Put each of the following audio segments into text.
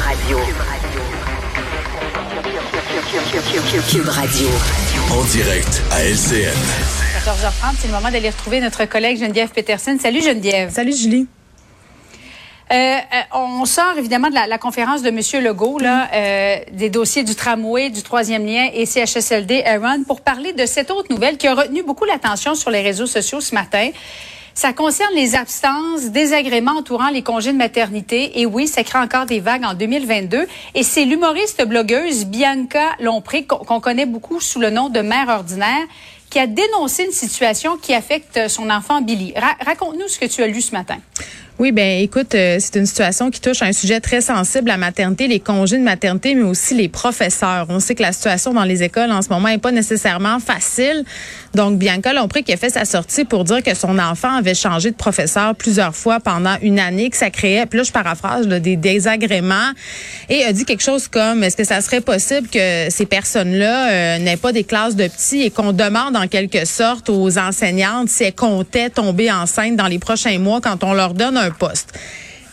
Radio. Cube Radio. En direct à LCN. 14h30, c'est le moment d'aller retrouver notre collègue Geneviève Peterson. Salut Geneviève. Salut Julie. Euh, euh, on sort évidemment de la, la conférence de M. Legault, là, euh, des dossiers du tramway, du troisième lien et CHSLD Aaron pour parler de cette autre nouvelle qui a retenu beaucoup l'attention sur les réseaux sociaux ce matin. Ça concerne les absences, désagréments entourant les congés de maternité. Et oui, ça crée encore des vagues en 2022. Et c'est l'humoriste blogueuse Bianca Lompré, qu'on connaît beaucoup sous le nom de mère ordinaire, qui a dénoncé une situation qui affecte son enfant Billy. Ra- Raconte-nous ce que tu as lu ce matin. Oui, ben écoute, euh, c'est une situation qui touche à un sujet très sensible, la maternité, les congés de maternité, mais aussi les professeurs. On sait que la situation dans les écoles en ce moment est pas nécessairement facile. Donc, Bianca Lompré qui a fait sa sortie pour dire que son enfant avait changé de professeur plusieurs fois pendant une année, que ça créait, puis là, je paraphrase, là, des désagréments, et a dit quelque chose comme, est-ce que ça serait possible que ces personnes-là euh, n'aient pas des classes de petits et qu'on demande en quelque sorte aux enseignantes si elles comptaient tomber enceinte dans les prochains mois quand on leur donne un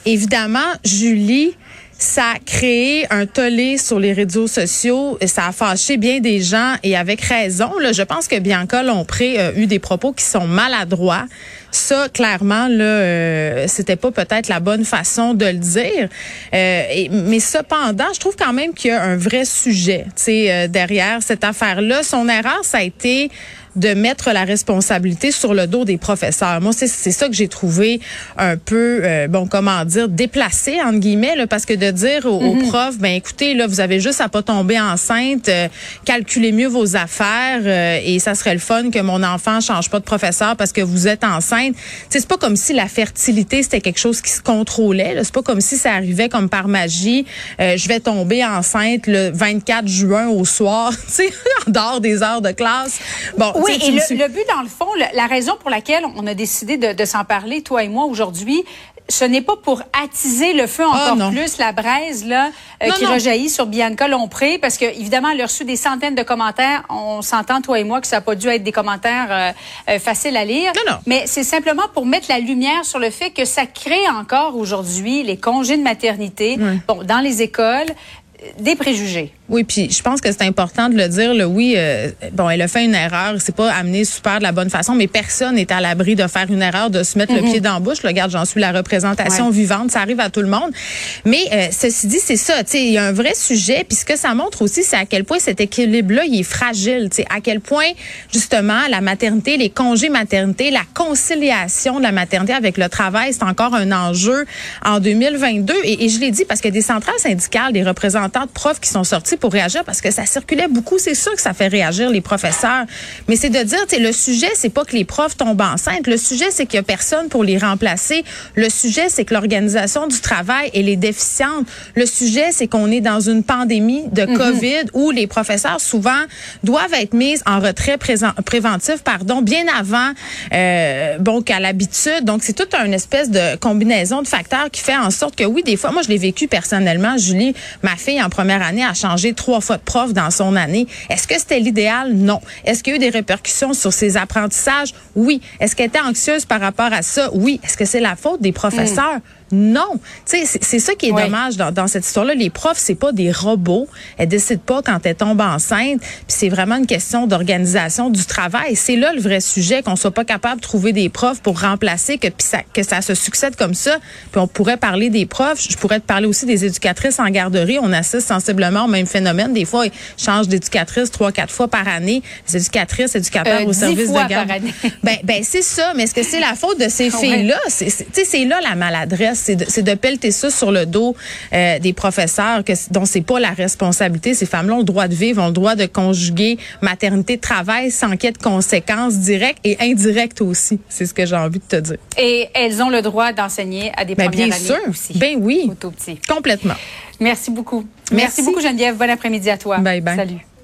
Évidemment, Julie, ça a créé un tollé sur les réseaux sociaux. Ça a fâché bien des gens et avec raison. Je pense que Bianca Lompré a eu des propos qui sont maladroits. Ça, clairement, là, euh, c'était pas peut-être la bonne façon de le dire. Euh, mais cependant, je trouve quand même qu'il y a un vrai sujet, euh, derrière cette affaire-là. Son erreur, ça a été de mettre la responsabilité sur le dos des professeurs. Moi, c'est c'est ça que j'ai trouvé un peu, euh, bon, comment dire, déplacé entre guillemets, là, parce que de dire aux, aux profs, ben écoutez, là, vous avez juste à pas tomber enceinte, euh, calculez mieux vos affaires euh, et ça serait le fun que mon enfant change pas de professeur parce que vous êtes enceinte. C'est pas comme si la fertilité c'était quelque chose qui se contrôlait. là. C'est pas comme si ça arrivait comme par magie. Euh, je vais tomber enceinte le 24 juin au soir, dehors des heures de classe. Bon, Oui, et le, suis- le but, dans le fond, le- la raison pour laquelle on a décidé de, de s'en parler, toi et moi, aujourd'hui, ce n'est pas pour attiser le feu encore Ah, non. plus, la braise là euh, Non, qui non. rejaillit sur Bianca Lompré, parce que évidemment, elle a reçu des centaines de commentaires. On s'entend, toi et moi, que ça n'a pas dû être des commentaires euh, euh, faciles à lire. Non, non. Mais c'est simplement pour mettre la lumière sur le fait que ça crée encore aujourd'hui les congés de maternité, bon, dans les écoles, des préjugés. Oui, puis je pense que c'est important de le dire. Là, oui, euh, bon, elle a fait une erreur. C'est pas amené super de la bonne façon, mais personne n'est à l'abri de faire une erreur, de se mettre le pied dans la bouche. Là, regarde, j'en suis la représentation Ouais. vivante. Ça arrive à tout le monde. Mais euh, ceci dit, c'est ça. Tu sais, il y a un vrai sujet. Puis ce que ça montre aussi, c'est à quel point cet équilibre-là, il est fragile. Tu sais, à quel point justement la maternité, les congés maternité, la conciliation de la maternité avec le travail, c'est encore un enjeu en 2022. Et, et je l'ai dit parce a des centrales syndicales, des représentants de profs qui sont sortis pour réagir parce que ça circulait beaucoup. C'est sûr que ça fait réagir les professeurs. Mais c'est de dire, le sujet, c'est pas que les profs tombent enceintes. Le sujet, c'est qu'il y a personne pour les remplacer. Le sujet, c'est que l'organisation du travail, elle est déficiente. Le sujet, c'est qu'on est dans une pandémie de COVID où les professeurs, souvent, doivent être mis en retrait présent- préventif, pardon, bien avant, euh, bon, qu'à l'habitude. Donc, c'est toute une espèce de combinaison de facteurs qui fait en sorte que, oui, des fois, moi, je l'ai vécu personnellement. Julie, ma fille, en première année, a changé trois fois de prof dans son année. Est-ce que c'était l'idéal? Non. Est-ce qu'il y a eu des répercussions sur ses apprentissages? Oui. Est-ce qu'elle était anxieuse par rapport à ça? Oui. Est-ce que c'est la faute des professeurs? Non. C'est- ça qui est dommage dans, dans cette histoire-là. Les profs, c'est pas des robots. Elles décident pas quand elles tombent enceintes. Puis c'est vraiment une question d'organisation du travail. C'est là le vrai sujet, qu'on soit pas capable de trouver des profs pour remplacer, que, ça, que ça se succède comme ça. Puis on pourrait parler des profs. Je pourrais te parler aussi des éducatrices en garderie. On assiste sensiblement au même phénomène. Des fois, ils changent d'éducatrice trois, quatre fois par année. Les éducatrices, éducateurs Euh, au service fois de garde. par année. Ben, ben c'est ça. Mais est-ce que c'est la faute de ces Ouais. filles-là? C'est là la maladresse. C'est de, de pelleter ça sur le dos euh, des professeurs que, dont c'est pas la responsabilité. Ces femmes-là ont le droit de vivre, ont le droit de conjuguer maternité, travail sans qu'il y ait de conséquences directes et indirectes aussi. C'est ce que j'ai envie de te dire. Et elles ont le droit d'enseigner à des Ben, premières bien années sûr. aussi. Ben oui. Au tout petit. Complètement. Merci beaucoup. Merci. Merci beaucoup, Geneviève. Bon après-midi à toi. Bye bye. Salut.